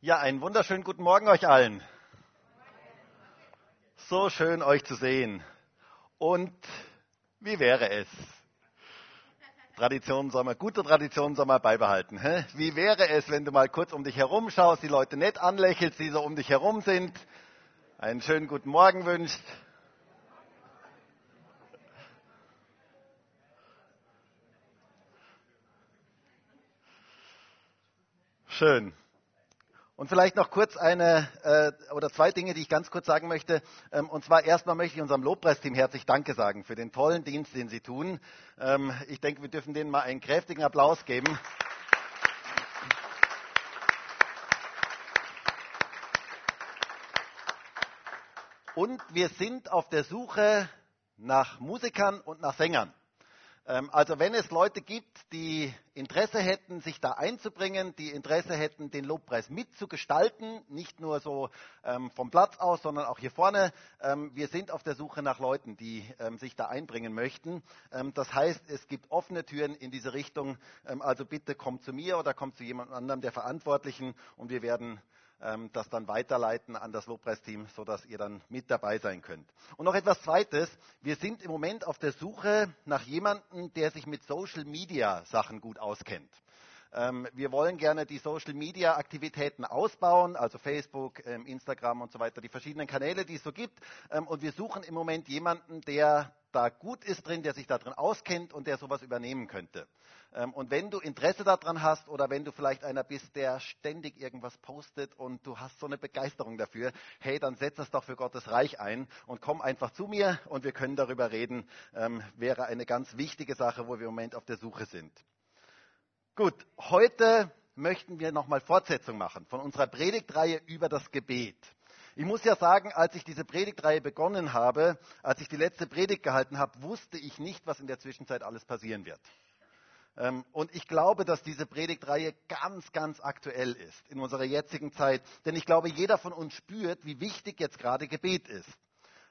Ja, einen wunderschönen guten Morgen euch allen. So schön euch zu sehen. Und wie wäre es? Tradition soll gute Tradition soll man beibehalten. Hä? Wie wäre es, wenn du mal kurz um dich herum schaust, die Leute nett anlächelst, die so um dich herum sind, einen schönen guten Morgen wünschst. Schön. Und vielleicht noch kurz eine äh, oder zwei Dinge, die ich ganz kurz sagen möchte. Ähm, und zwar erstmal möchte ich unserem Lobpreisteam herzlich Danke sagen für den tollen Dienst, den sie tun. Ähm, ich denke, wir dürfen denen mal einen kräftigen Applaus geben. Und wir sind auf der Suche nach Musikern und nach Sängern. Ähm, also wenn es Leute gibt, die Interesse hätten, sich da einzubringen, die Interesse hätten, den Lobpreis mitzugestalten, nicht nur so ähm, vom Platz aus, sondern auch hier vorne, ähm, wir sind auf der Suche nach Leuten, die sich da einbringen möchten. das heißt, es gibt offene Türen in diese Richtung. also bitte kommt zu mir oder kommt zu jemand anderem der Verantwortlichen und wir werden ähm, das dann weiterleiten an das Lobpreisteam, sodass ihr dann mit dabei sein könnt. Und noch etwas Zweites. Wir sind im Moment auf der Suche nach jemandem, der sich mit Social Media Sachen gut auskennt. Ähm, wir wollen gerne die Social Media Aktivitäten ausbauen, also Facebook, ähm, Instagram und so weiter, die verschiedenen Kanäle, die es so gibt. Ähm, und wir suchen im Moment jemanden, der da gut ist drin, der sich da drin auskennt und der sowas übernehmen könnte. Und wenn du Interesse daran hast oder wenn du vielleicht einer bist, der ständig irgendwas postet und du hast so eine Begeisterung dafür, hey, dann setz das doch für Gottes Reich ein und komm einfach zu mir und wir können darüber reden. wäre eine ganz wichtige Sache, wo wir im Moment auf der Suche sind. Gut, heute möchten wir nochmal Fortsetzung machen von unserer Predigtreihe über das Gebet. Ich muss ja sagen, als ich diese Predigtreihe begonnen habe, als ich die letzte Predigt gehalten habe, wusste ich nicht, was in der Zwischenzeit alles passieren wird. Ähm, und ich glaube, dass diese Predigtreihe ganz, ganz aktuell ist in unserer jetzigen Zeit. Denn ich glaube, jeder von uns spürt, wie wichtig jetzt gerade Gebet ist.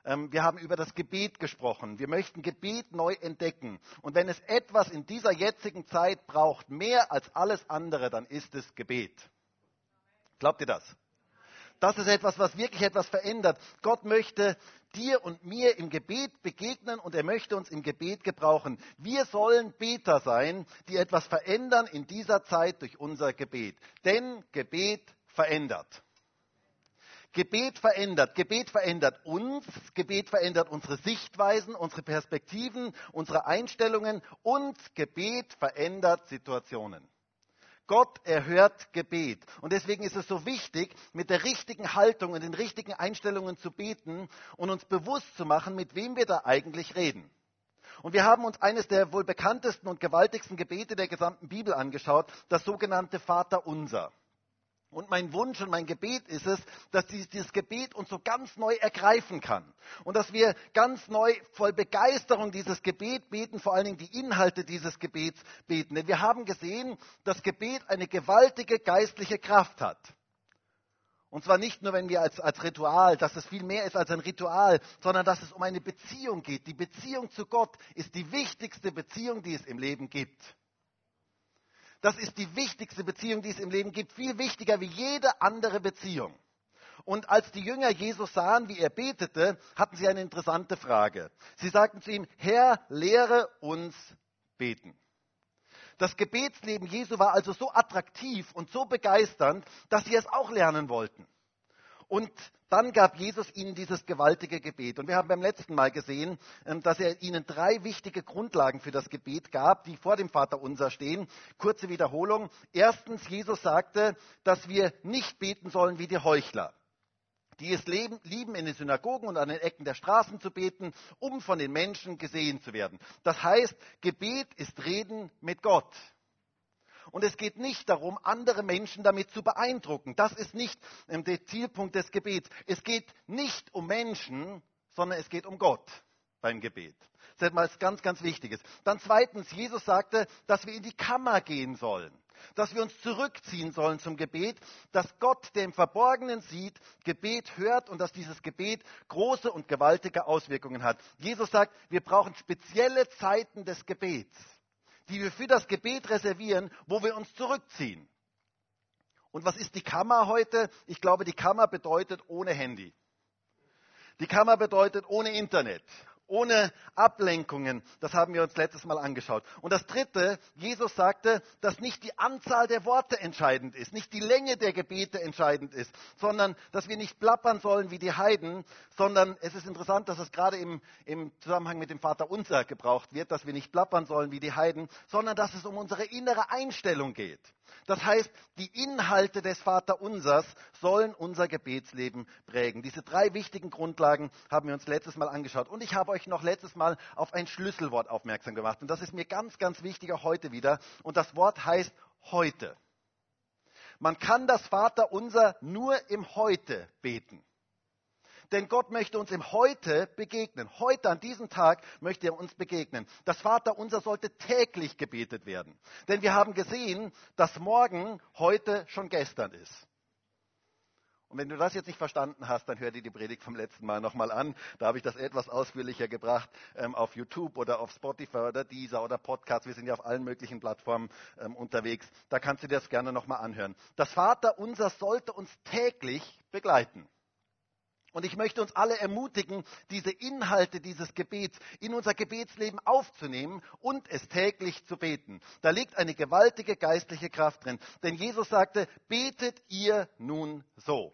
Ähm, wir haben über das Gebet gesprochen. Wir möchten Gebet neu entdecken. Und wenn es etwas in dieser jetzigen Zeit braucht, mehr als alles andere, dann ist es Gebet. Glaubt ihr das? Das ist etwas, was wirklich etwas verändert. Gott möchte dir und mir im Gebet begegnen und er möchte uns im Gebet gebrauchen. Wir sollen Beter sein, die etwas verändern in dieser Zeit durch unser Gebet. Denn Gebet verändert. Gebet verändert. Gebet verändert uns. Gebet verändert unsere Sichtweisen, unsere Perspektiven, unsere Einstellungen und Gebet verändert Situationen. Gott erhört Gebet. Und deswegen ist es so wichtig, mit der richtigen Haltung und den richtigen Einstellungen zu beten und uns bewusst zu machen, mit wem wir da eigentlich reden. Und wir haben uns eines der wohl bekanntesten und gewaltigsten Gebete der gesamten Bibel angeschaut, das sogenannte Vater Unser. Und mein Wunsch und mein Gebet ist es, dass dieses Gebet uns so ganz neu ergreifen kann. Und dass wir ganz neu voll Begeisterung dieses Gebet beten, vor allen Dingen die Inhalte dieses Gebets beten. Denn wir haben gesehen, dass Gebet eine gewaltige geistliche Kraft hat. Und zwar nicht nur, wenn wir als, als Ritual, dass es viel mehr ist als ein Ritual, sondern dass es um eine Beziehung geht. Die Beziehung zu Gott ist die wichtigste Beziehung, die es im Leben gibt. Das ist die wichtigste Beziehung, die es im Leben gibt, viel wichtiger wie jede andere Beziehung. Und als die Jünger Jesus sahen, wie er betete, hatten sie eine interessante Frage. Sie sagten zu ihm, Herr, lehre uns beten. Das Gebetsleben Jesu war also so attraktiv und so begeisternd, dass sie es auch lernen wollten. Und dann gab Jesus ihnen dieses gewaltige Gebet. Und wir haben beim letzten Mal gesehen, ähm, dass er ihnen drei wichtige Grundlagen für das Gebet gab, die vor dem Vater unser stehen. Kurze Wiederholung. Erstens, Jesus sagte, dass wir nicht beten sollen wie die Heuchler die es lieben, in den Synagogen und an den Ecken der Straßen zu beten, um von den Menschen gesehen zu werden. Das heißt, Gebet ist Reden mit Gott. Und es geht nicht darum, andere Menschen damit zu beeindrucken. Das ist nicht ähm, der Zielpunkt des Gebets. Es geht nicht um Menschen, sondern es geht um Gott beim Gebet. Das ist etwas ganz, ganz Wichtiges. Dann zweitens, Jesus sagte, dass wir in die Kammer gehen sollen, dass wir uns zurückziehen sollen zum Gebet, dass Gott, der im Verborgenen sieht, Gebet hört und dass dieses Gebet große und gewaltige Auswirkungen hat. Jesus sagt, wir brauchen spezielle Zeiten des Gebets die wir für das Gebet reservieren, wo wir uns zurückziehen. Und was ist die Kammer heute? Ich glaube, die Kammer bedeutet ohne Handy. Die Kammer bedeutet ohne Internet, ohne Ablenkungen. Das haben wir uns letztes Mal angeschaut. Und das Dritte, Jesus sagte, dass nicht die Anzahl der Worte entscheidend ist, nicht die Länge der Gebete entscheidend ist, sondern dass wir nicht plappern sollen wie die Heiden, sondern es ist interessant, dass es gerade im, im Zusammenhang mit dem Vater Unser gebraucht wird, dass wir nicht plappern sollen wie die Heiden, sondern dass es um unsere innere Einstellung geht. Das heißt, die Inhalte des Vaterunsers sollen unser Gebetsleben prägen. Diese drei wichtigen Grundlagen haben wir uns letztes Mal angeschaut. Und ich habe euch noch letztes Mal auf ein Schlüsselwort aufmerksam gemacht. Und das ist mir ganz, ganz wichtig auch heute wieder. Und das Wort heißt heute. Man kann das Vaterunser nur im Heute beten. Denn Gott möchte uns im Heute begegnen. Heute, an diesem Tag, möchte er uns begegnen. Das Vaterunser sollte täglich gebetet werden. Denn wir haben gesehen, dass morgen heute schon gestern ist. Und wenn du das jetzt nicht verstanden hast, dann hör dir die Predigt vom letzten Mal nochmal an. Da habe ich das etwas ausführlicher gebracht ähm, auf YouTube oder auf Spotify oder Deezer oder Podcast. Wir sind ja auf allen möglichen Plattformen ähm, unterwegs. Da kannst du dir das gerne nochmal anhören. Das Vaterunser sollte uns täglich begleiten. Und ich möchte uns alle ermutigen, diese Inhalte dieses Gebets in unser Gebetsleben aufzunehmen und es täglich zu beten. Da liegt eine gewaltige geistliche Kraft drin. Denn Jesus sagte, betet ihr nun so.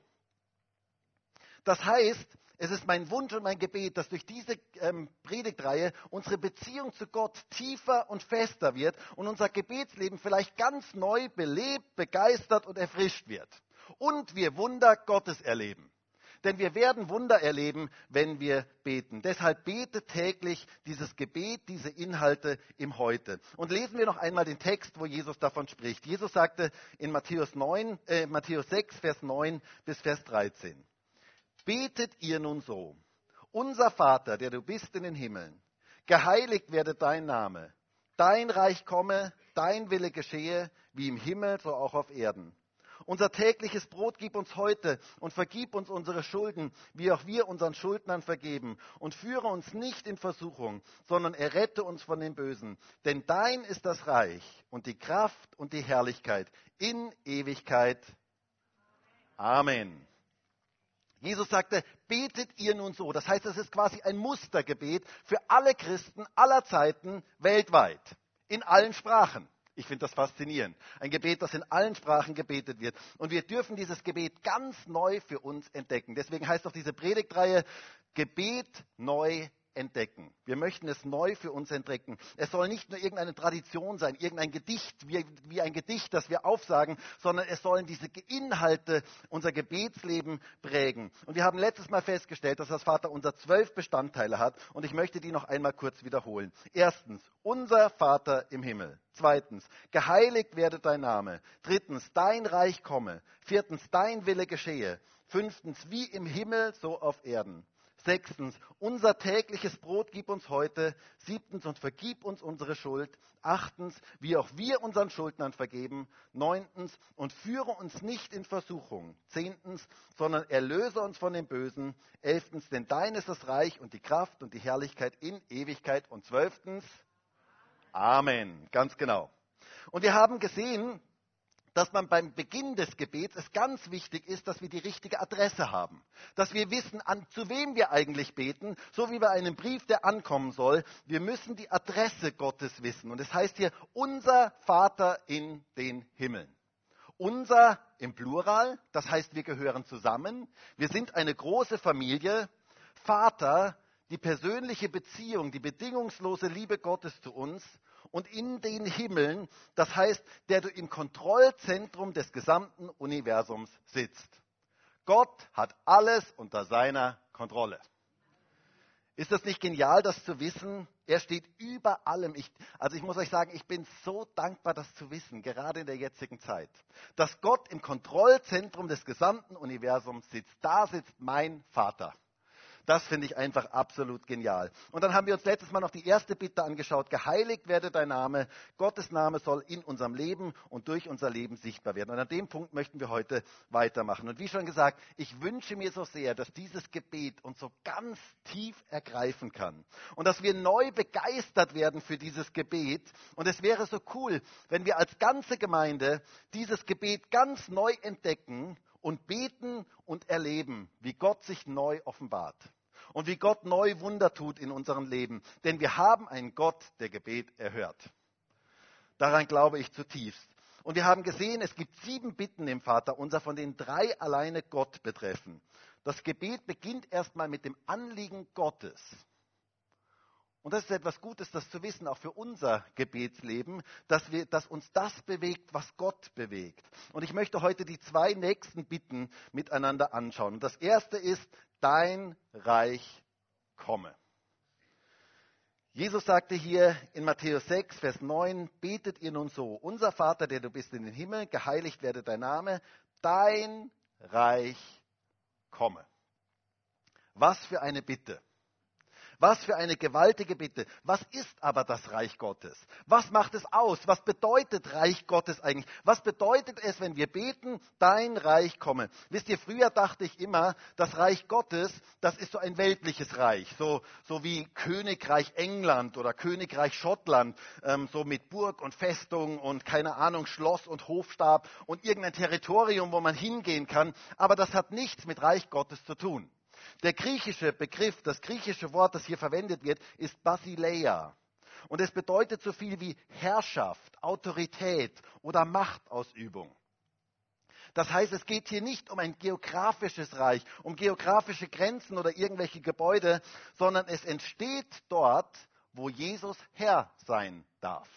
Das heißt, es ist mein Wunsch und mein Gebet, dass durch diese ähm, Predigtreihe unsere Beziehung zu Gott tiefer und fester wird und unser Gebetsleben vielleicht ganz neu belebt, begeistert und erfrischt wird. Und wir Wunder Gottes erleben. Denn wir werden Wunder erleben, wenn wir beten. Deshalb bete täglich dieses Gebet, diese Inhalte im Heute. Und lesen wir noch einmal den Text, wo Jesus davon spricht. Jesus sagte in Matthäus, 9, äh, Matthäus 6, Vers 9 bis Vers 13. Betet ihr nun so. Unser Vater, der du bist in den Himmeln, geheiligt werde dein Name. Dein Reich komme, dein Wille geschehe, wie im Himmel, so auch auf Erden. Unser tägliches Brot gib uns heute und vergib uns unsere Schulden, wie auch wir unseren Schuldnern vergeben. Und führe uns nicht in Versuchung, sondern errette uns von dem Bösen. Denn dein ist das Reich und die Kraft und die Herrlichkeit in Ewigkeit. Amen. Jesus sagte, betet ihr nun so. Das heißt, es ist quasi ein Mustergebet für alle Christen aller Zeiten weltweit, in allen Sprachen. Ich finde das faszinierend. Ein Gebet, das in allen Sprachen gebetet wird. Und wir dürfen dieses Gebet ganz neu für uns entdecken. Deswegen heißt auch diese Predigtreihe Gebet neu entdecken. Wir möchten es neu für uns entdecken. Es soll nicht nur irgendeine Tradition sein, irgendein Gedicht, wie, wie, ein Gedicht, das wir aufsagen, sondern es sollen diese Inhalte unser Gebetsleben prägen. Und wir haben letztes Mal festgestellt, dass das Vater unser zwölf Bestandteile hat und ich möchte die noch einmal kurz wiederholen. Erstens, unser Vater im Himmel. Zweitens, geheiligt werde dein Name. Drittens, dein Reich komme. Viertens, dein Wille geschehe. Fünftens, wie im Himmel, so auf Erden. Sechstens, unser tägliches Brot gib uns heute. Siebtens, und vergib uns unsere Schuld. Achtens, wie auch wir unseren Schuldnern vergeben. Neuntens, und führe uns nicht in Versuchung. Zehntens, sondern erlöse uns von dem Bösen. Elftens, denn dein ist das Reich und die Kraft und die Herrlichkeit in Ewigkeit. Und zwölftens, Amen. Ganz genau. Und wir haben gesehen, dass man beim Beginn des Gebets es ganz wichtig ist, dass wir die richtige Adresse haben. Dass wir wissen, an, zu wem wir eigentlich beten, so wie bei einem Brief, der ankommen soll. Wir müssen die Adresse Gottes wissen. Und es heißt hier, unser Vater in den Himmeln. Unser im Plural, das heißt, wir gehören zusammen. Wir sind eine große Familie. Vater, die persönliche Beziehung, die bedingungslose Liebe Gottes zu uns und in den Himmeln, das heißt, der du im Kontrollzentrum des gesamten Universums sitzt. Gott hat alles unter seiner Kontrolle. Ist das nicht genial, das zu wissen? Er steht über allem. Ich, also ich muss euch sagen, ich bin so dankbar, das zu wissen, gerade in der jetzigen Zeit. Dass Gott im Kontrollzentrum des gesamten Universums sitzt. Da sitzt mein Vater. Das finde ich einfach absolut genial. Und dann haben wir uns letztes Mal noch die erste Bitte angeschaut. Geheiligt werde dein Name. Gottes Name soll in unserem Leben und durch unser Leben sichtbar werden. Und an dem Punkt möchten wir heute weitermachen. Und wie schon gesagt, ich wünsche mir so sehr, dass dieses Gebet uns so ganz tief ergreifen kann. Und dass wir neu begeistert werden für dieses Gebet. Und es wäre so cool, wenn wir als ganze Gemeinde dieses Gebet ganz neu entdecken und beten und erleben, wie Gott sich neu offenbart und wie Gott neu Wunder tut in unserem Leben. Denn wir haben einen Gott, der Gebet erhört. Daran glaube ich zutiefst. Und wir haben gesehen, es gibt sieben Bitten im Vater unser, von denen drei alleine Gott betreffen. Das Gebet beginnt erstmal mit dem Anliegen Gottes. Und das ist etwas Gutes, das zu wissen, auch für unser Gebetsleben, dass, wir, dass uns das bewegt, was Gott bewegt. Und ich möchte heute die zwei nächsten Bitten miteinander anschauen. Und das erste ist, dein Reich komme. Jesus sagte hier in Matthäus 6, Vers 9, betet ihr nun so, unser Vater, der du bist in den Himmel, geheiligt werde dein Name, dein Reich komme. Was für eine Bitte. Was für eine gewaltige Bitte. Was ist aber das Reich Gottes? Was macht es aus? Was bedeutet Reich Gottes eigentlich? Was bedeutet es, wenn wir beten, dein Reich komme? Wisst ihr, früher dachte ich immer, das Reich Gottes, das ist so ein weltliches Reich, so, so wie Königreich England oder Königreich Schottland, ähm, so mit Burg und Festung und keine Ahnung, Schloss und Hofstab und irgendein Territorium, wo man hingehen kann. Aber das hat nichts mit Reich Gottes zu tun. Der griechische Begriff, das griechische Wort, das hier verwendet wird, ist Basileia. Und es bedeutet so viel wie Herrschaft, Autorität oder Machtausübung. Das heißt, es geht hier nicht um ein geografisches Reich, um geografische Grenzen oder irgendwelche Gebäude, sondern es entsteht dort, wo Jesus Herr sein darf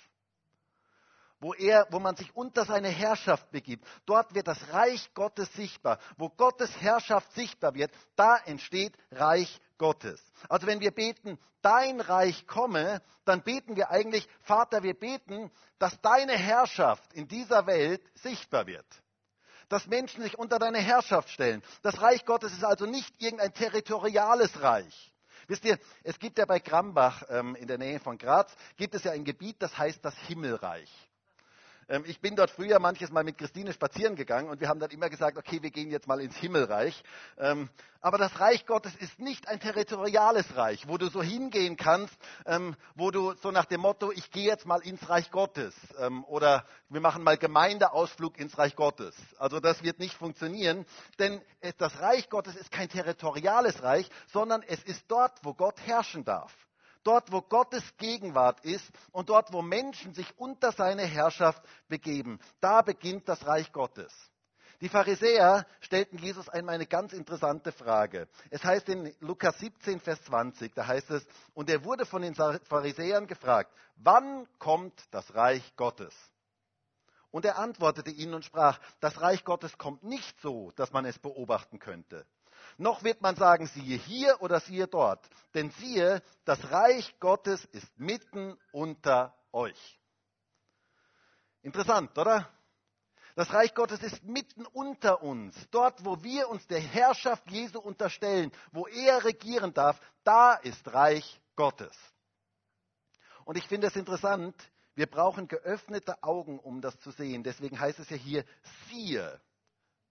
wo, er, wo man sich unter seine Herrschaft begibt. Dort wird das Reich Gottes sichtbar. Wo Gottes Herrschaft sichtbar wird, da entsteht Reich Gottes. Also wenn wir beten, dein Reich komme, dann beten wir eigentlich, Vater, wir beten, dass deine Herrschaft in dieser Welt sichtbar wird. Dass Menschen sich unter deine Herrschaft stellen. Das Reich Gottes ist also nicht irgendein territoriales Reich. Wisst ihr, es gibt ja bei Grambach ähm, in der Nähe von Graz, gibt es ja ein Gebiet, das heißt das Himmelreich. Ähm, ich bin dort früher manches Mal mit Christine spazieren gegangen und wir haben dann immer gesagt, okay, wir gehen jetzt mal ins Himmelreich. Ähm, aber das Reich Gottes ist nicht ein territoriales Reich, wo du so hingehen kannst, ähm, wo du so nach dem Motto, ich gehe jetzt mal ins Reich Gottes oder wir machen mal Gemeindeausflug ins Reich Gottes. Also das wird nicht funktionieren, denn das Reich Gottes ist kein territoriales Reich, sondern es ist dort, wo Gott herrschen darf dort wo Gottes Gegenwart ist und dort wo Menschen sich unter seine Herrschaft begeben. Da beginnt das Reich Gottes. Die Pharisäer stellten Jesus einmal eine ganz interessante Frage. Es heißt in Lukas 17, Vers 20, da heißt es, und er wurde von den Pharisäern gefragt, wann kommt das Reich Gottes? Und er antwortete ihnen und sprach, das Reich Gottes kommt nicht so, dass man es beobachten könnte noch wird man sagen, siehe hier oder siehe dort. Denn siehe, das Reich Gottes ist mitten unter euch. Interessant, oder? Das Reich Gottes ist mitten unter uns. Dort, wo wir uns der Herrschaft Jesu unterstellen, wo er regieren darf, da ist Reich Gottes. Und ich finde es interessant, wir brauchen geöffnete Augen, um das zu sehen. Deswegen heißt es ja hier, siehe,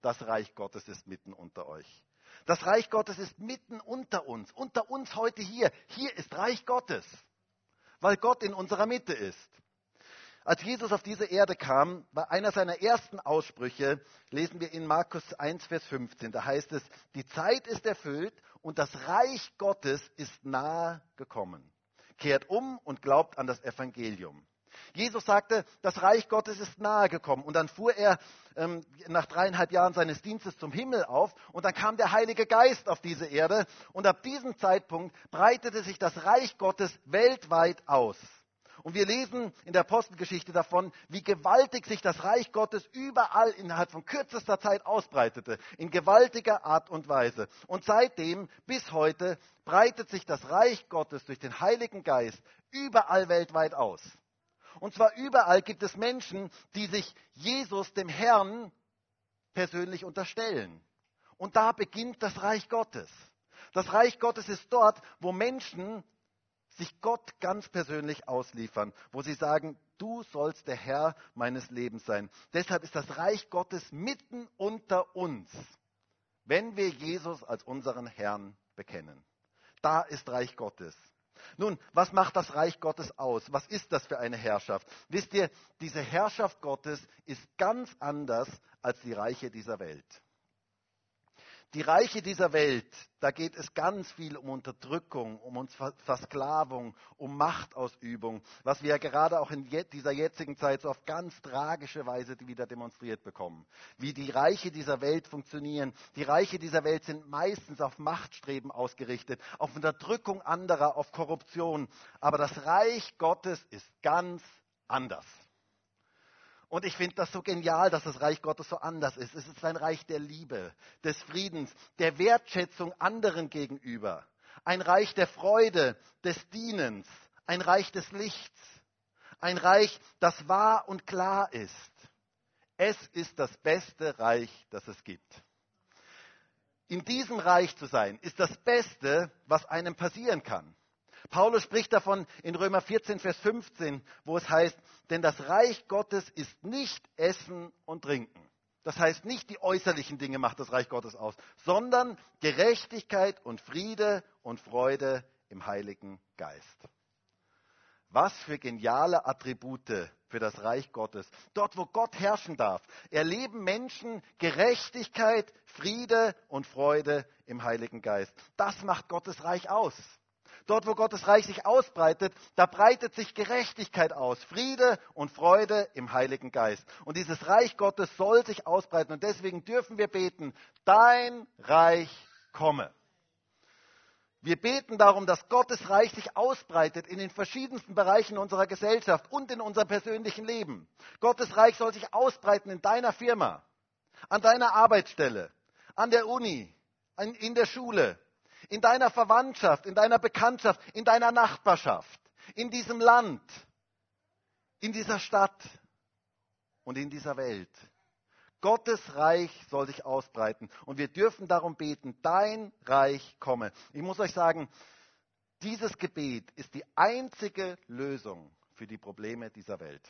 das Reich Gottes ist mitten unter euch. Das Reich Gottes ist mitten unter uns, unter uns heute hier. Hier ist Reich Gottes, weil Gott in unserer Mitte ist. Als Jesus auf diese Erde kam, war einer seiner ersten Aussprüche, lesen wir in Markus 1, Vers 15. Da heißt es, die Zeit ist erfüllt und das Reich Gottes ist nahe gekommen. Kehrt um und glaubt an das Evangelium. Jesus sagte, das Reich Gottes ist nahe gekommen. Und dann fuhr er ähm, nach dreieinhalb Jahren seines Dienstes zum Himmel auf und dann kam der Heilige Geist auf diese Erde. Und ab diesem Zeitpunkt breitete sich das Reich Gottes weltweit aus. Und wir lesen in der Apostelgeschichte davon, wie gewaltig sich das Reich Gottes überall innerhalb von kürzester Zeit ausbreitete, in gewaltiger Art und Weise. Und seitdem bis heute breitet sich das Reich Gottes durch den Heiligen Geist überall weltweit aus. Und zwar überall gibt es Menschen, die sich Jesus, dem Herrn, persönlich unterstellen. Und da beginnt das Reich Gottes. Das Reich Gottes ist dort, wo Menschen sich Gott ganz persönlich ausliefern, wo sie sagen, du sollst der Herr meines Lebens sein. Deshalb ist das Reich Gottes mitten unter uns, wenn wir Jesus als unseren Herrn bekennen. Da ist Reich Gottes. Nun, was macht das Reich Gottes aus? Was ist das für eine Herrschaft? Wisst ihr, diese Herrschaft Gottes ist ganz anders als die Reiche dieser Welt. Die Reiche dieser Welt, da geht es ganz viel um Unterdrückung, um Versklavung, um Machtausübung, was wir ja gerade auch in dieser jetzigen Zeit so auf ganz tragische Weise wieder demonstriert bekommen. Wie die Reiche dieser Welt funktionieren. Die Reiche dieser Welt sind meistens auf Machtstreben ausgerichtet, auf Unterdrückung anderer, auf Korruption. Aber das Reich Gottes ist ganz anders. Und ich finde das so genial, dass das Reich Gottes so anders ist. Es ist ein Reich der Liebe, des Friedens, der Wertschätzung anderen gegenüber. Ein Reich der Freude, des Dienens. Ein Reich des Lichts. Ein Reich, das wahr und klar ist. Es ist das beste Reich, das es gibt. In diesem Reich zu sein, ist das Beste, was einem passieren kann. Paulus spricht davon in Römer 14, Vers 15, wo es heißt, denn das Reich Gottes ist nicht Essen und Trinken. Das heißt, nicht die äußerlichen Dinge macht das Reich Gottes aus, sondern Gerechtigkeit und Friede und Freude im Heiligen Geist. Was für geniale Attribute für das Reich Gottes. Dort, wo Gott herrschen darf, erleben Menschen Gerechtigkeit, Friede und Freude im Heiligen Geist. Das macht Gottes Reich aus. Dort, wo Gottes Reich sich ausbreitet, da breitet sich Gerechtigkeit aus, Friede und Freude im Heiligen Geist. Und dieses Reich Gottes soll sich ausbreiten. Und deswegen dürfen wir beten, dein Reich komme. Wir beten darum, dass Gottes Reich sich ausbreitet in den verschiedensten Bereichen unserer Gesellschaft und in unserem persönlichen Leben. Gottes Reich soll sich ausbreiten in deiner Firma, an deiner Arbeitsstelle, an der Uni, in der Schule, in deiner Verwandtschaft, in deiner Bekanntschaft, in deiner Nachbarschaft, in diesem Land, in dieser Stadt und in dieser Welt. Gottes Reich soll sich ausbreiten und wir dürfen darum beten, dein Reich komme. Ich muss euch sagen, dieses Gebet ist die einzige Lösung für die Probleme dieser Welt.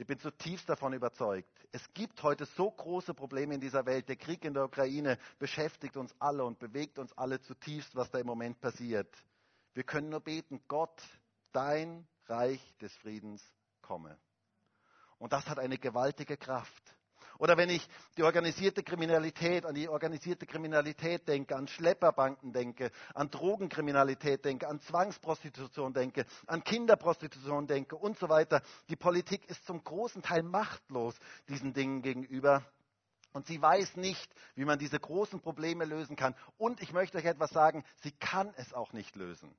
Ich bin zutiefst davon überzeugt. Es gibt heute so große Probleme in dieser Welt. Der Krieg in der Ukraine beschäftigt uns alle und bewegt uns alle zutiefst, was da im Moment passiert. Wir können nur beten, Gott, dein Reich des Friedens komme. Und das hat eine gewaltige Kraft. Oder wenn ich die organisierte Kriminalität, an die organisierte Kriminalität denke, an Schlepperbanken denke, an Drogenkriminalität denke, an Zwangsprostitution denke, an Kinderprostitution denke und so weiter. Die Politik ist zum großen Teil machtlos diesen Dingen gegenüber. Und sie weiß nicht, wie man diese großen Probleme lösen kann. Und ich möchte euch etwas sagen, sie kann es auch nicht lösen.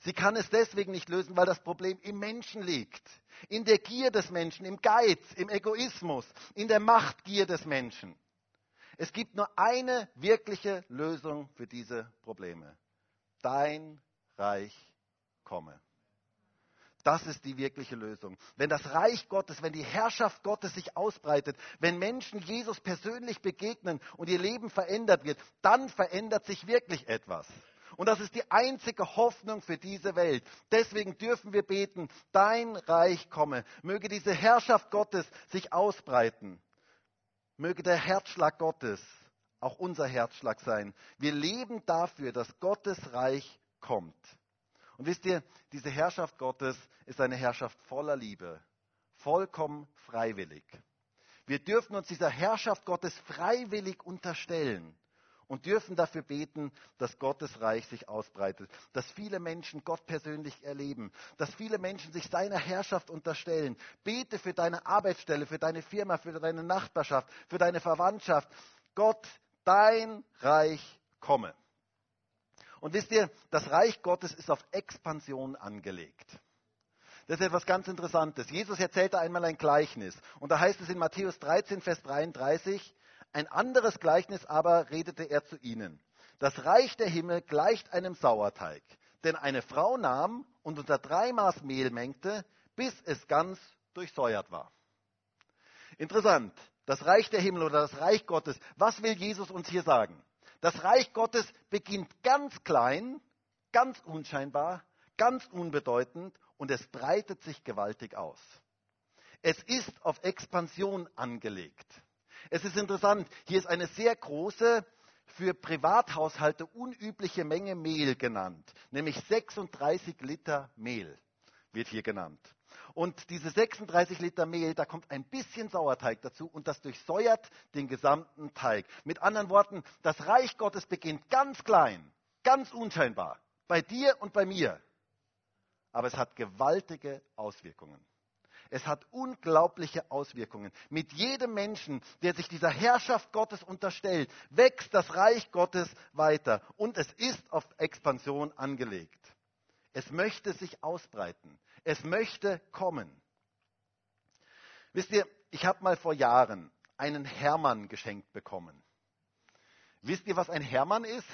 Sie kann es deswegen nicht lösen, weil das Problem im Menschen liegt. In der Gier des Menschen, im Geiz, im Egoismus, in der Machtgier des Menschen. Es gibt nur eine wirkliche Lösung für diese Probleme. Dein Reich komme. Das ist die wirkliche Lösung. Wenn das Reich Gottes, wenn die Herrschaft Gottes sich ausbreitet, wenn Menschen Jesus persönlich begegnen und ihr Leben verändert wird, dann verändert sich wirklich etwas. Und das ist die einzige Hoffnung für diese Welt. Deswegen dürfen wir beten, dein Reich komme. Möge diese Herrschaft Gottes sich ausbreiten. Möge der Herzschlag Gottes auch unser Herzschlag sein. Wir leben dafür, dass Gottes Reich kommt. Und wisst ihr, diese Herrschaft Gottes ist eine Herrschaft voller Liebe, vollkommen freiwillig. Wir dürfen uns dieser Herrschaft Gottes freiwillig unterstellen und dürfen dafür beten, dass Gottes Reich sich ausbreitet, dass viele Menschen Gott persönlich erleben, dass viele Menschen sich seiner Herrschaft unterstellen. Bete für deine Arbeitsstelle, für deine Firma, für deine Nachbarschaft, für deine Verwandtschaft. Gott, dein Reich komme. Und wisst ihr, das Reich Gottes ist auf Expansion angelegt. Das ist etwas ganz Interessantes. Jesus erzählte einmal ein Gleichnis. Und da heißt es in Matthäus 13, Vers 33, ein anderes Gleichnis aber redete er zu ihnen. Das Reich der Himmel gleicht einem Sauerteig, den eine Frau nahm und unter drei Maß Mehl mengte, bis es ganz durchsäuert war. Interessant. Das Reich der Himmel oder das Reich Gottes. Was will Jesus uns hier sagen? Das Reich Gottes beginnt ganz klein, ganz unscheinbar, ganz unbedeutend und es breitet sich gewaltig aus. Es ist auf Expansion angelegt. Es ist interessant, hier ist eine sehr große, für Privathaushalte unübliche Menge Mehl genannt, nämlich 36 Liter Mehl wird hier genannt. Und diese 36 Liter Mehl, da kommt ein bisschen Sauerteig dazu und das durchsäuert den gesamten Teig. Mit anderen Worten, das Reich Gottes beginnt ganz klein, ganz unscheinbar, bei dir und bei mir. Aber es hat gewaltige Auswirkungen. Es hat unglaubliche Auswirkungen. Mit jedem Menschen, der sich dieser Herrschaft Gottes unterstellt, wächst das Reich Gottes weiter. Und es ist auf Expansion angelegt. Es möchte sich ausbreiten. Es möchte kommen. Wisst ihr, ich habe mal vor Jahren einen Hermann geschenkt bekommen. Wisst ihr, was ein Hermann ist?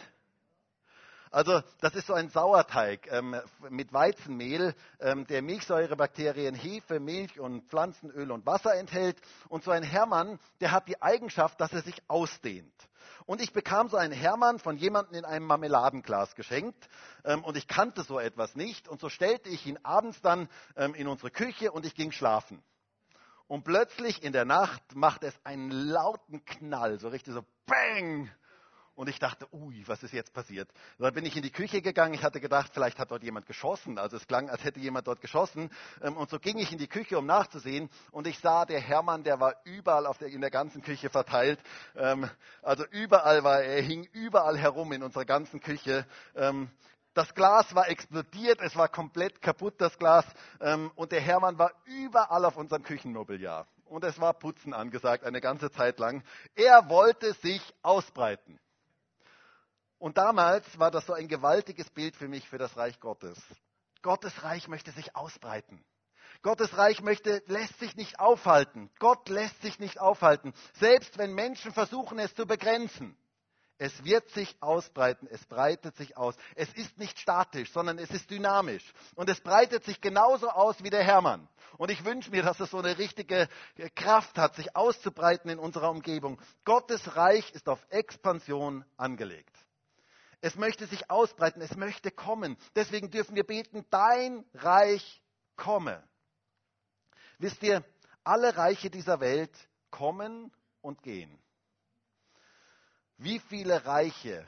Also das ist so ein Sauerteig ähm, mit Weizenmehl, ähm, der Milchsäurebakterien, Hefe, Milch und Pflanzenöl und Wasser enthält. Und so ein Hermann, der hat die Eigenschaft, dass er sich ausdehnt. Und ich bekam so einen Hermann von jemandem in einem Marmeladenglas geschenkt. Ähm, und ich kannte so etwas nicht. Und so stellte ich ihn abends dann ähm, in unsere Küche und ich ging schlafen. Und plötzlich in der Nacht macht es einen lauten Knall, so richtig so Bang! Und ich dachte, ui, was ist jetzt passiert? Dann bin ich in die Küche gegangen. Ich hatte gedacht, vielleicht hat dort jemand geschossen. Also es klang, als hätte jemand dort geschossen. Ähm, und so ging ich in die Küche, um nachzusehen. Und ich sah, der Hermann, der war überall der, in der ganzen Küche verteilt. Ähm, also überall war er, er hing überall herum in unserer ganzen Küche. Ähm, das Glas war explodiert, es war komplett kaputt, das Glas. Und der Hermann war überall auf unserem Küchenmobiliar. Und es war Putzen angesagt, eine ganze Zeit lang. Er wollte sich ausbreiten. Und damals war das so ein gewaltiges Bild für mich für das Reich Gottes. Gottes Reich möchte sich ausbreiten. Gottes Reich möchte, lässt sich nicht aufhalten. Gott lässt sich nicht aufhalten. Selbst wenn Menschen versuchen, es zu begrenzen. Es wird sich ausbreiten, es breitet sich aus. Es ist nicht statisch, sondern es ist dynamisch. Und es breitet sich genauso aus wie der Hermann. Und ich wünsche mir, dass es so eine richtige Kraft hat, sich auszubreiten in unserer Umgebung. Gottes Reich ist auf Expansion angelegt. Es möchte sich ausbreiten, es möchte kommen. Deswegen dürfen wir beten, dein Reich komme. Wisst ihr, alle Reiche dieser Welt kommen und gehen. Wie viele Reiche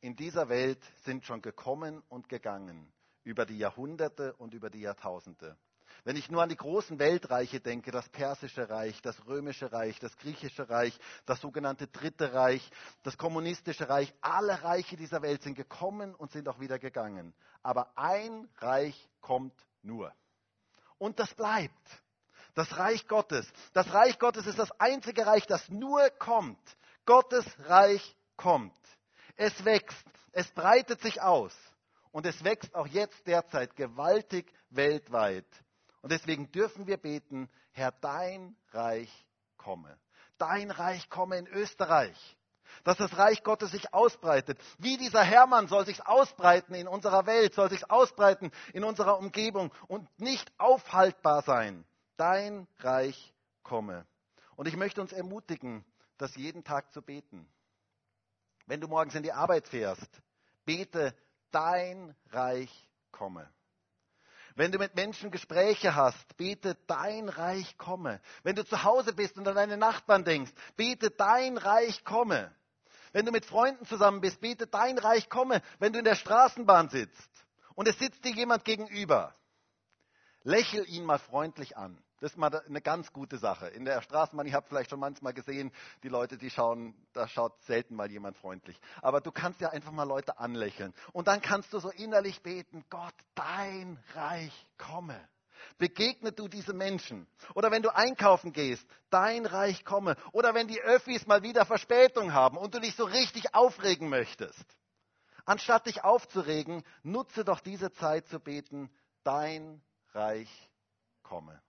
in dieser Welt sind schon gekommen und gegangen über die Jahrhunderte und über die Jahrtausende? Wenn ich nur an die großen Weltreiche denke, das Persische Reich, das Römische Reich, das Griechische Reich, das sogenannte Dritte Reich, das Kommunistische Reich, alle Reiche dieser Welt sind gekommen und sind auch wieder gegangen. Aber ein Reich kommt nur. Und das bleibt. Das Reich Gottes. Das Reich Gottes ist das einzige Reich, das nur kommt. Gottes Reich kommt. Es wächst. Es breitet sich aus. Und es wächst auch jetzt derzeit gewaltig weltweit. Und deswegen dürfen wir beten, Herr, dein Reich komme. Dein Reich komme in Österreich. Dass das Reich Gottes sich ausbreitet. Wie dieser Hermann soll sich ausbreiten in unserer Welt, soll sich ausbreiten in unserer Umgebung und nicht aufhaltbar sein. Dein Reich komme. Und ich möchte uns ermutigen, das jeden Tag zu beten. Wenn du morgens in die Arbeit fährst, bete, dein Reich komme. Wenn du mit Menschen Gespräche hast, bete dein Reich komme. Wenn du zu Hause bist und an deine Nachbarn denkst, bete dein Reich komme. Wenn du mit Freunden zusammen bist, bete dein Reich komme. Wenn du in der Straßenbahn sitzt und es sitzt dir jemand gegenüber, lächel ihn mal freundlich an. Das ist mal eine ganz gute Sache. In der Straßenbahn, ihr habt vielleicht schon manchmal gesehen, die Leute, die schauen, da schaut selten mal jemand freundlich. Aber du kannst ja einfach mal Leute anlächeln. Und dann kannst du so innerlich beten, Gott, dein Reich komme. Begegne du diese Menschen. Oder wenn du einkaufen gehst, dein Reich komme. Oder wenn die Öffis mal wieder Verspätung haben und du dich so richtig aufregen möchtest. Anstatt dich aufzuregen, nutze doch diese Zeit zu beten, dein Reich komme.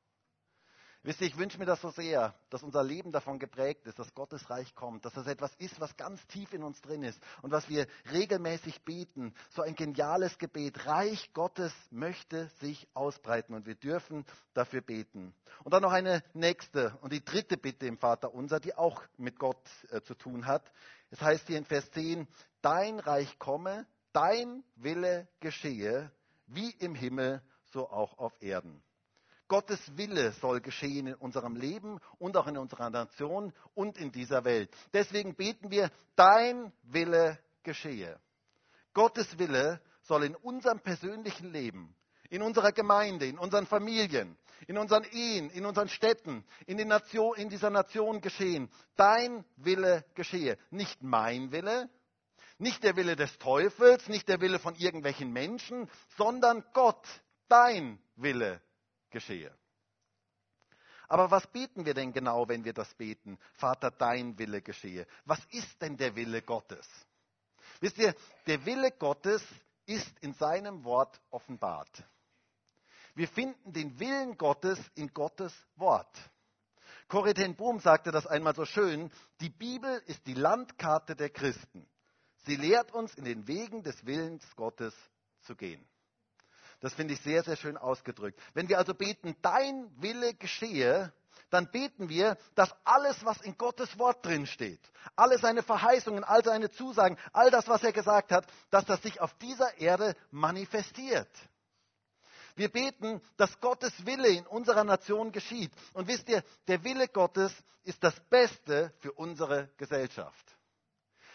Wisst ihr, ich wünsche mir das so sehr, dass unser Leben davon geprägt ist, dass Gottes Reich kommt, dass das etwas ist, was ganz tief in uns drin ist und was wir regelmäßig beten. So ein geniales Gebet. Reich Gottes möchte sich ausbreiten und wir dürfen dafür beten. Und dann noch eine nächste und die dritte Bitte im Vater unser, die auch mit Gott äh, zu tun hat. Es heißt hier in Vers 10, dein Reich komme, dein Wille geschehe, wie im Himmel, so auch auf Erden. Gottes Wille soll geschehen in unserem Leben und auch in unserer Nation und in dieser Welt. Deswegen beten wir, dein Wille geschehe. Gottes Wille soll in unserem persönlichen Leben, in unserer Gemeinde, in unseren Familien, in unseren Ehen, in unseren Städten, in, Nation, in dieser Nation geschehen. Dein Wille geschehe. Nicht mein Wille, nicht der Wille des Teufels, nicht der Wille von irgendwelchen Menschen, sondern Gott, dein Wille geschehe. Aber was beten wir denn genau, wenn wir das beten? Vater, dein Wille geschehe. Was ist denn der Wille Gottes? Wisst ihr, der Wille Gottes ist in seinem Wort offenbart. Wir finden den Willen Gottes in Gottes Wort. Corrie ten Boom sagte das einmal so schön, die Bibel ist die Landkarte der Christen. Sie lehrt uns in den Wegen des Willens Gottes zu gehen. Das finde ich sehr, sehr schön ausgedrückt. Wenn wir also beten, dein Wille geschehe, dann beten wir, dass alles, was in Gottes Wort drin steht, alle seine Verheißungen, all seine Zusagen, all das, was er gesagt hat, dass das sich auf dieser Erde manifestiert. Wir beten, dass Gottes Wille in unserer Nation geschieht. Und wisst ihr, der Wille Gottes ist das Beste für unsere Gesellschaft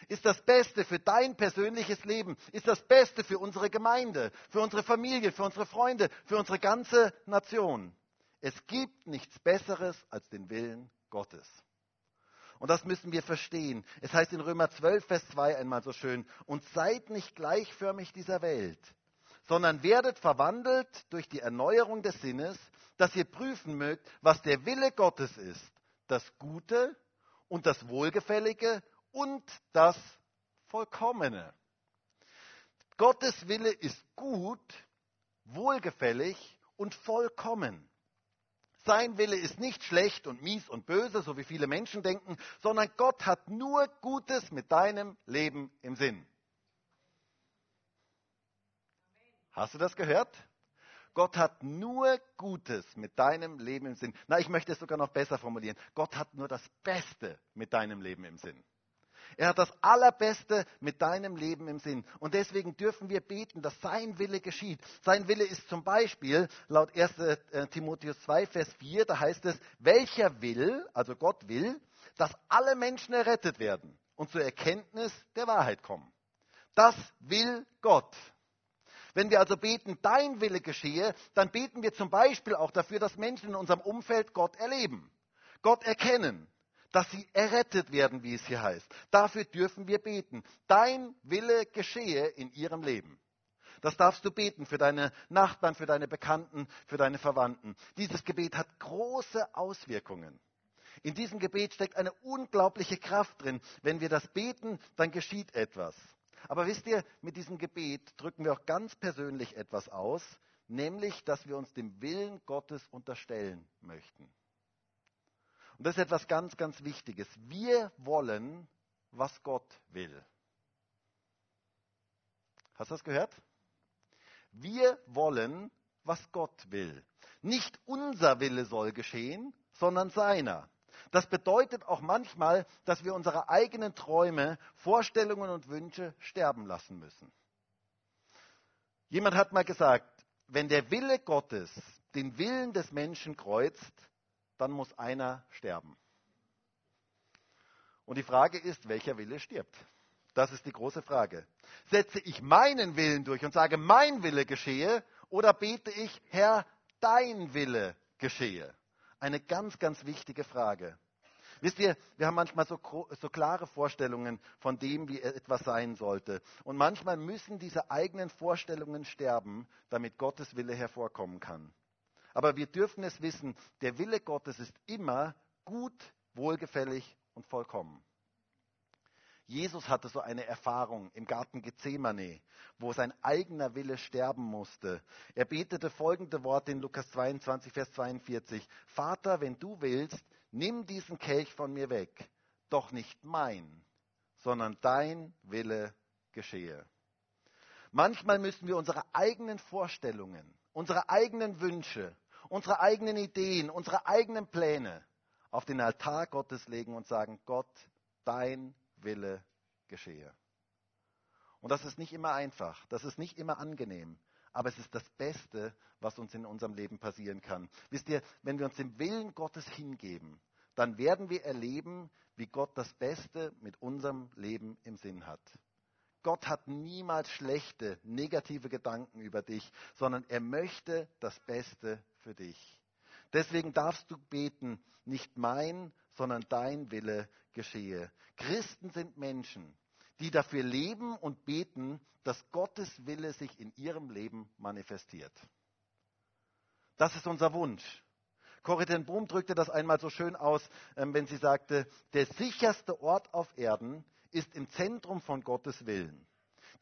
ist das Beste für dein persönliches Leben, ist das Beste für unsere Gemeinde, für unsere Familie, für unsere Freunde, für unsere ganze Nation. Es gibt nichts Besseres als den Willen Gottes. Und das müssen wir verstehen. Es heißt in Römer 12, Vers 2 einmal so schön, und seid nicht gleichförmig dieser Welt, sondern werdet verwandelt durch die Erneuerung des Sinnes, dass ihr prüfen mögt, was der Wille Gottes ist, das Gute und das Wohlgefällige und das Vollkommene. Gottes Wille ist gut, wohlgefällig und vollkommen. Sein Wille ist nicht schlecht und mies und böse, so wie viele Menschen denken, sondern Gott hat nur Gutes mit deinem Leben im Sinn. Hast du das gehört? Gott hat nur Gutes mit deinem Leben im Sinn. Na, ich möchte es sogar noch besser formulieren. Gott hat nur das Beste mit deinem Leben im Sinn. Er hat das Allerbeste mit deinem Leben im Sinn. Und deswegen dürfen wir beten, dass sein Wille geschieht. Sein Wille ist zum Beispiel, laut 1 äh, Timotheus 2, Vers 4, da heißt es, welcher will, also Gott will, dass alle Menschen errettet werden und zur Erkenntnis der Wahrheit kommen. Das will Gott. Wenn wir also beten, dein Wille geschehe, dann beten wir zum Beispiel auch dafür, dass Menschen in unserem Umfeld Gott erleben, Gott erkennen, dass sie errettet werden, wie es hier heißt. Dafür dürfen wir beten. Dein Wille geschehe in ihrem Leben. Das darfst du beten für deine Nachbarn, für deine Bekannten, für deine Verwandten. Dieses Gebet hat große Auswirkungen. In diesem Gebet steckt eine unglaubliche Kraft drin. Wenn wir das beten, dann geschieht etwas. Aber wisst ihr, mit diesem Gebet drücken wir auch ganz persönlich etwas aus, nämlich, dass wir uns dem Willen Gottes unterstellen möchten. Und das ist etwas ganz, ganz Wichtiges. Wir wollen, was Gott will. Hast du das gehört? Wir wollen, was Gott will. Nicht unser Wille soll geschehen, sondern seiner. Das bedeutet auch manchmal, dass wir unsere eigenen Träume, Vorstellungen und Wünsche sterben lassen müssen. Jemand hat mal gesagt, wenn der Wille Gottes den Willen des Menschen kreuzt, dann muss einer sterben. Und die Frage ist, welcher Wille stirbt? Das ist die große Frage. Setze ich meinen Willen durch und sage, mein Wille geschehe, oder bete ich, Herr, dein Wille geschehe? Eine ganz, ganz wichtige Frage. Wisst ihr, wir haben manchmal so, so, klare Vorstellungen von dem, wie etwas sein sollte. Und manchmal müssen diese eigenen Vorstellungen sterben, damit Gottes Wille hervorkommen kann. Aber wir dürfen es wissen, der Wille Gottes ist immer gut, wohlgefällig und vollkommen. Jesus hatte so eine Erfahrung im Garten Gethsemane, wo sein eigener Wille sterben musste. Er betete folgende Worte in Lukas 22, Vers 42. Vater, wenn du willst, nimm diesen Kelch von mir weg. Doch nicht mein, sondern dein Wille geschehe. Manchmal müssen wir unsere eigenen Vorstellungen, unsere eigenen Wünsche, unsere eigenen Ideen, unsere eigenen Pläne auf den Altar Gottes legen und sagen, Gott, dein Wille geschehe. Und das ist nicht immer einfach, das ist nicht immer angenehm, aber es ist das Beste, was uns in unserem Leben passieren kann. Wisst ihr, wenn wir uns dem Willen Gottes hingeben, dann werden wir erleben, wie Gott das Beste mit unserem Leben im Sinn hat. Gott hat niemals schlechte, negative Gedanken über dich, sondern er möchte das Beste für dich. Deswegen darfst du beten, nicht mein, sondern dein Wille geschehe. Christen sind Menschen, die dafür leben und beten, dass Gottes Wille sich in ihrem Leben manifestiert. Das ist unser Wunsch. Corrie ten drückte das einmal so schön aus, ähm, wenn sie sagte, der sicherste Ort auf Erden ist im Zentrum von Gottes Willen.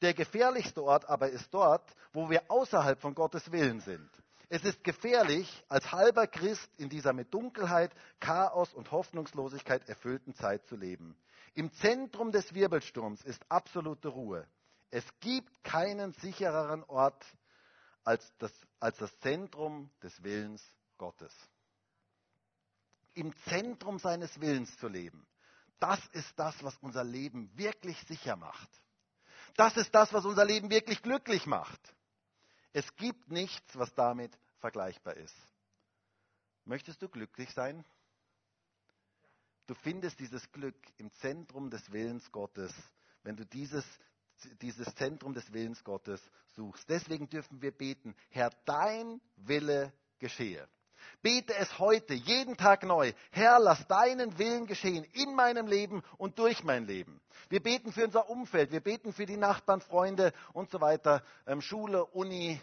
Der gefährlichste Ort aber ist dort, wo wir außerhalb von Gottes Willen sind. Es ist gefährlich, als halber Christ in dieser mit Dunkelheit, Chaos und Hoffnungslosigkeit erfüllten Zeit zu leben. Im Zentrum des Wirbelsturms ist absolute Ruhe. Es gibt keinen sichereren Ort als das, als das Zentrum des Willens Gottes. Im Zentrum seines Willens zu leben, das ist das, was unser Leben wirklich sicher macht. Das ist das, was unser Leben wirklich glücklich macht. Es gibt nichts, was damit vergleichbar ist. Möchtest du glücklich sein? Du findest dieses Glück im Zentrum des Willens Gottes, wenn du dieses, dieses Zentrum des Willens Gottes suchst. Deswegen dürfen wir beten, Herr, dein Wille geschehe. Bete es heute, jeden Tag neu. Herr, lass deinen Willen geschehen in meinem Leben und durch mein Leben. Wir beten für unser Umfeld, wir beten für die Nachbarn, Freunde und so weiter, ähm, Schule, Uni,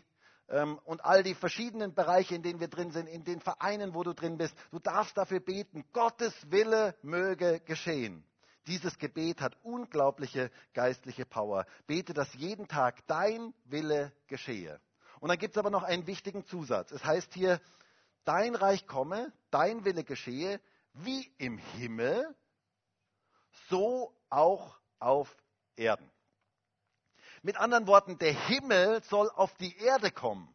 ähm, und all die verschiedenen Bereiche, in denen wir drin sind, in den Vereinen, wo du drin bist. Du darfst dafür beten, Gottes Wille möge geschehen. Dieses Gebet hat unglaubliche geistliche Power. Bete, dass jeden Tag dein Wille geschehe. Und dann gibt es aber noch einen wichtigen Zusatz. Es heißt hier, dein Reich komme, dein Wille geschehe, wie im Himmel, so auch auf Erden. Mit anderen Worten, der Himmel soll auf die Erde kommen.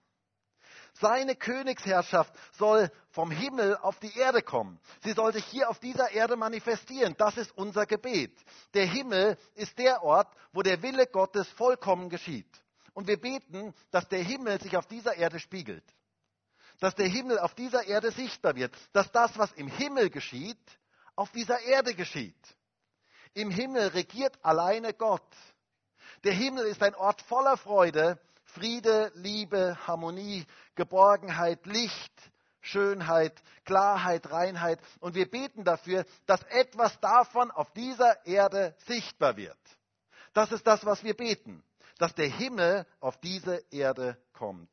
Seine Königsherrschaft soll vom Himmel auf die Erde kommen. Sie soll sich hier auf dieser Erde manifestieren. Das ist unser Gebet. Der Himmel ist der Ort, wo der Wille Gottes vollkommen geschieht. Und wir beten, dass der Himmel sich auf dieser Erde spiegelt. Dass der Himmel auf dieser Erde sichtbar wird. Dass das, was im Himmel geschieht, auf dieser Erde geschieht. Im Himmel regiert alleine Gott. Der Himmel ist ein Ort voller Freude, Friede, Liebe, Harmonie, Geborgenheit, Licht, Schönheit, Klarheit, Reinheit. Und wir beten dafür, dass etwas davon auf dieser Erde sichtbar wird. Das ist das, was wir beten, dass der Himmel auf diese Erde kommt.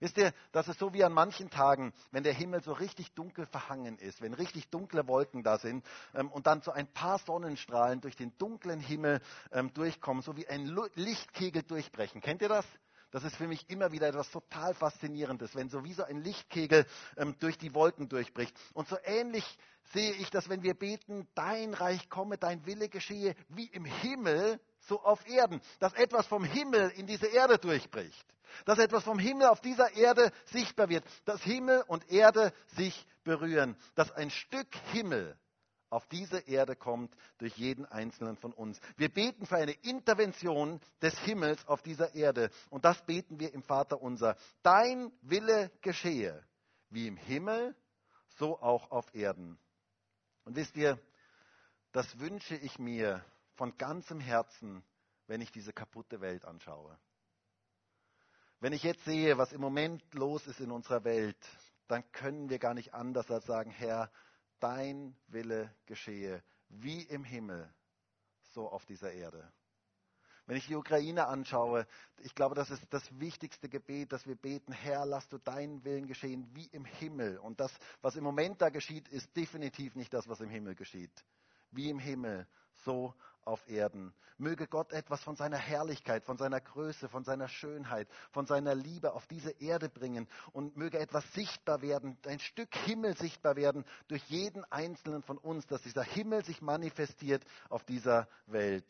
Wisst ihr, das ist so wie an manchen Tagen, wenn der Himmel so richtig dunkel verhangen ist, wenn richtig dunkle Wolken da sind ähm, und dann so ein paar Sonnenstrahlen durch den dunklen Himmel ähm, durchkommen, so wie ein Lichtkegel durchbrechen. Kennt ihr das? Das ist für mich immer wieder etwas total Faszinierendes, wenn so wie so ein Lichtkegel ähm, durch die Wolken durchbricht. Und so ähnlich sehe ich das, wenn wir beten, dein Reich komme, dein Wille geschehe, wie im Himmel, so auf Erden, dass etwas vom Himmel in diese Erde durchbricht, dass etwas vom Himmel auf dieser Erde sichtbar wird, dass Himmel und Erde sich berühren, dass ein Stück Himmel auf diese Erde kommt durch jeden einzelnen von uns. Wir beten für eine Intervention des Himmels auf dieser Erde und das beten wir im Vater unser. Dein Wille geschehe, wie im Himmel, so auch auf Erden. Und wisst ihr, das wünsche ich mir von ganzem Herzen, wenn ich diese kaputte Welt anschaue. Wenn ich jetzt sehe, was im Moment los ist in unserer Welt, dann können wir gar nicht anders als sagen, Herr, dein Wille geschehe, wie im Himmel, so auf dieser Erde. Wenn ich die Ukraine anschaue, ich glaube, das ist das wichtigste Gebet, dass wir beten, Herr, lass du deinen Willen geschehen, wie im Himmel. Und das, was im Moment da geschieht, ist definitiv nicht das, was im Himmel geschieht. Wie im Himmel, so auf Erden. Möge Gott etwas von seiner Herrlichkeit, von seiner Größe, von seiner Schönheit, von seiner Liebe auf diese Erde bringen und möge etwas sichtbar werden, ein Stück Himmel sichtbar werden durch jeden einzelnen von uns, dass dieser Himmel sich manifestiert auf dieser Welt.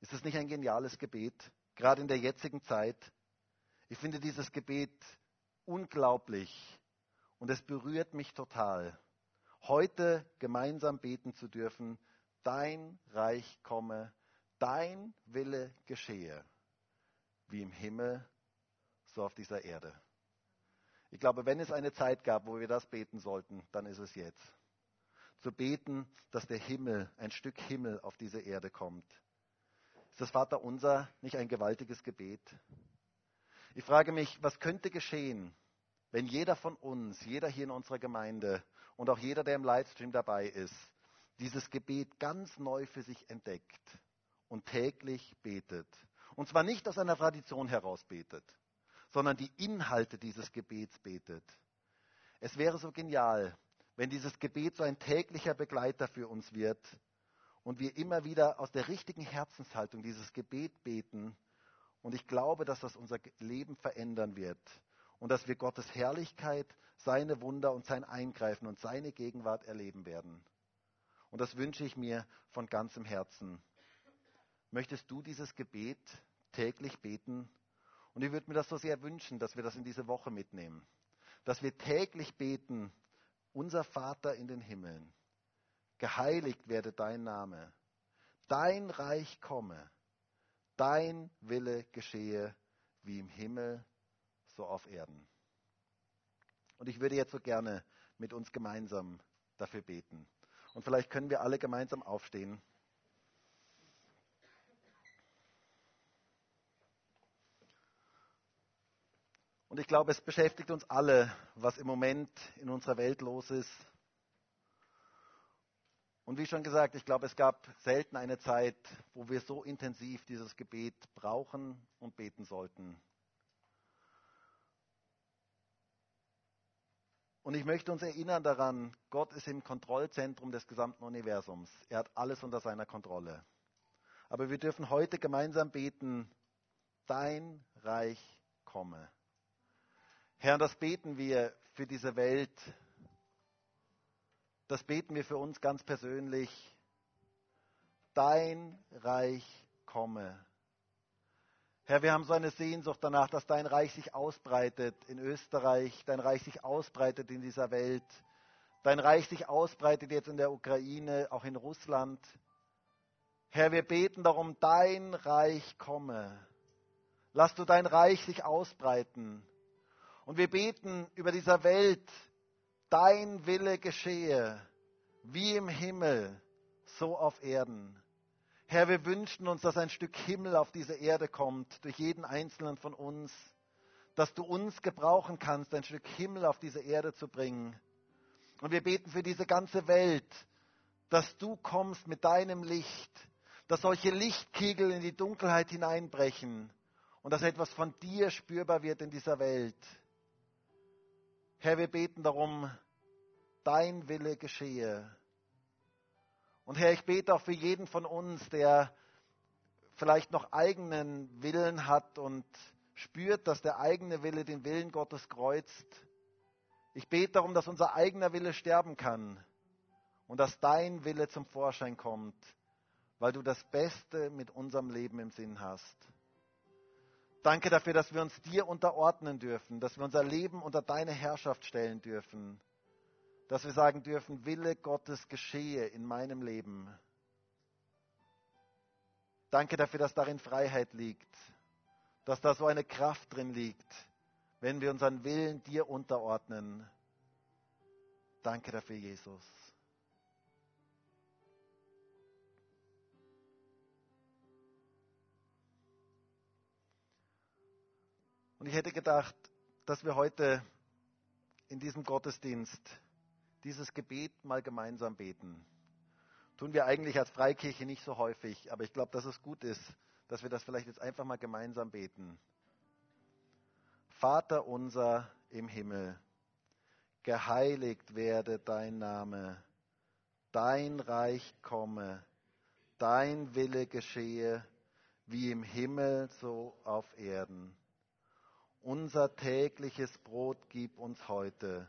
Ist das nicht ein geniales Gebet, gerade in der jetzigen Zeit? Ich finde dieses Gebet unglaublich und es berührt mich total, heute gemeinsam beten zu dürfen, dein Reich komme, dein Wille geschehe, wie im Himmel, so auf dieser Erde. Ich glaube, wenn es eine Zeit gab, wo wir das beten sollten, dann ist es jetzt. Zu beten, dass der Himmel, ein Stück Himmel auf diese Erde kommt. Ist das Vater unser nicht ein gewaltiges Gebet? Ich frage mich, was könnte geschehen, wenn jeder von uns, jeder hier in unserer Gemeinde und auch jeder, der im Livestream dabei ist, dieses Gebet ganz neu für sich entdeckt und täglich betet. Und zwar nicht aus einer Tradition heraus betet, sondern die Inhalte dieses Gebets betet. Es wäre so genial, wenn dieses Gebet so ein täglicher Begleiter für uns wird und wir immer wieder aus der richtigen Herzenshaltung dieses Gebet beten. Und ich glaube, dass das unser Leben verändern wird und dass wir Gottes Herrlichkeit, seine Wunder und sein Eingreifen und seine Gegenwart erleben werden. Und das wünsche ich mir von ganzem Herzen. Möchtest du dieses Gebet täglich beten? Und ich würde mir das so sehr wünschen, dass wir das in diese Woche mitnehmen. Dass wir täglich beten, unser Vater in den Himmeln, geheiligt werde dein Name, dein Reich komme, dein Wille geschehe wie im Himmel, so auf Erden. Und ich würde jetzt so gerne mit uns gemeinsam dafür beten. Und vielleicht können wir alle gemeinsam aufstehen. Und ich glaube, es beschäftigt uns alle, was im Moment in unserer Welt los ist. Und wie schon gesagt, ich glaube, es gab selten eine Zeit, wo wir so intensiv dieses Gebet brauchen und beten sollten. Und ich möchte uns erinnern daran, Gott ist im Kontrollzentrum des gesamten Universums. Er hat alles unter seiner Kontrolle. Aber wir dürfen heute gemeinsam beten, dein Reich komme. Herr, das beten wir für diese Welt. Das beten wir für uns ganz persönlich. Dein Reich komme. Herr, wir haben so eine Sehnsucht danach, dass dein Reich sich ausbreitet in Österreich, dein Reich sich ausbreitet in dieser Welt, dein Reich sich ausbreitet jetzt in der Ukraine, auch in Russland. Herr, wir beten darum, dein Reich komme. Lass du dein Reich sich ausbreiten. Und wir beten über dieser Welt, dein Wille geschehe, wie im Himmel, so auf Erden. Herr, wir wünschen uns, dass ein Stück Himmel auf diese Erde kommt, durch jeden einzelnen von uns, dass du uns gebrauchen kannst, ein Stück Himmel auf diese Erde zu bringen. Und wir beten für diese ganze Welt, dass du kommst mit deinem Licht, dass solche Lichtkegel in die Dunkelheit hineinbrechen und dass etwas von dir spürbar wird in dieser Welt. Herr, wir beten darum, dein Wille geschehe. Und Herr, ich bete auch für jeden von uns, der vielleicht noch eigenen Willen hat und spürt, dass der eigene Wille den Willen Gottes kreuzt. Ich bete darum, dass unser eigener Wille sterben kann und dass dein Wille zum Vorschein kommt, weil du das Beste mit unserem Leben im Sinn hast. Danke dafür, dass wir uns dir unterordnen dürfen, dass wir unser Leben unter deine Herrschaft stellen dürfen dass wir sagen dürfen, Wille Gottes geschehe in meinem Leben. Danke dafür, dass darin Freiheit liegt, dass da so eine Kraft drin liegt, wenn wir unseren Willen dir unterordnen. Danke dafür, Jesus. Und ich hätte gedacht, dass wir heute in diesem Gottesdienst dieses Gebet mal gemeinsam beten. Tun wir eigentlich als Freikirche nicht so häufig, aber ich glaube, dass es gut ist, dass wir das vielleicht jetzt einfach mal gemeinsam beten. Vater unser im Himmel, geheiligt werde dein Name, dein Reich komme, dein Wille geschehe, wie im Himmel so auf Erden. Unser tägliches Brot gib uns heute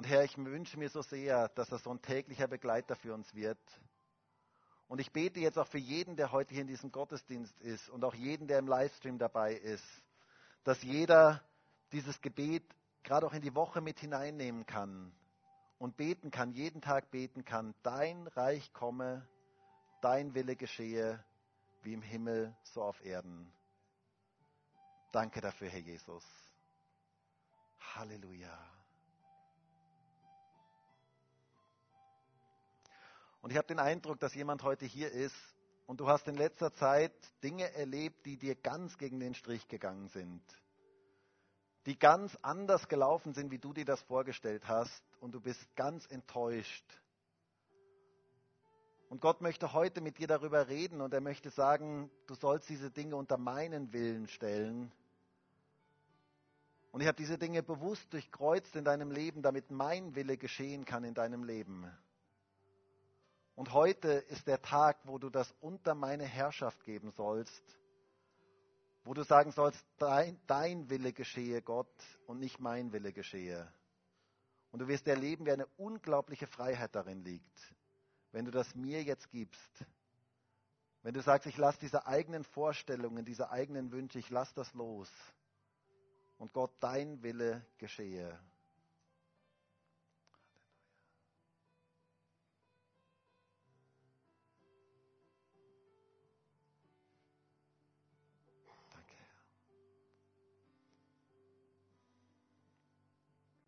Und Herr, ich wünsche mir so sehr, dass das so ein täglicher Begleiter für uns wird. Und ich bete jetzt auch für jeden, der heute hier in diesem Gottesdienst ist und auch jeden, der im Livestream dabei ist, dass jeder dieses Gebet gerade auch in die Woche mit hineinnehmen kann und beten kann, jeden Tag beten kann, dein Reich komme, dein Wille geschehe, wie im Himmel, so auf Erden. Danke dafür, Herr Jesus. Halleluja. Und ich habe den Eindruck, dass jemand heute hier ist und du hast in letzter Zeit Dinge erlebt, die dir ganz gegen den Strich gegangen sind. Die ganz anders gelaufen sind, wie du dir das vorgestellt hast und du bist ganz enttäuscht. Und Gott möchte heute mit dir darüber reden und er möchte sagen, du sollst diese Dinge unter meinen Willen stellen. Und ich habe diese Dinge bewusst durchkreuzt in deinem Leben, damit mein Wille geschehen kann in deinem Leben. Und heute ist der Tag, wo du das unter meine Herrschaft geben sollst, wo du sagen sollst, dein, dein Wille geschehe, Gott, und nicht mein Wille geschehe. Und du wirst erleben, wie eine unglaubliche Freiheit darin liegt, wenn du das mir jetzt gibst. Wenn du sagst, ich lasse diese eigenen Vorstellungen, diese eigenen Wünsche, ich lasse das los. Und Gott, dein Wille geschehe.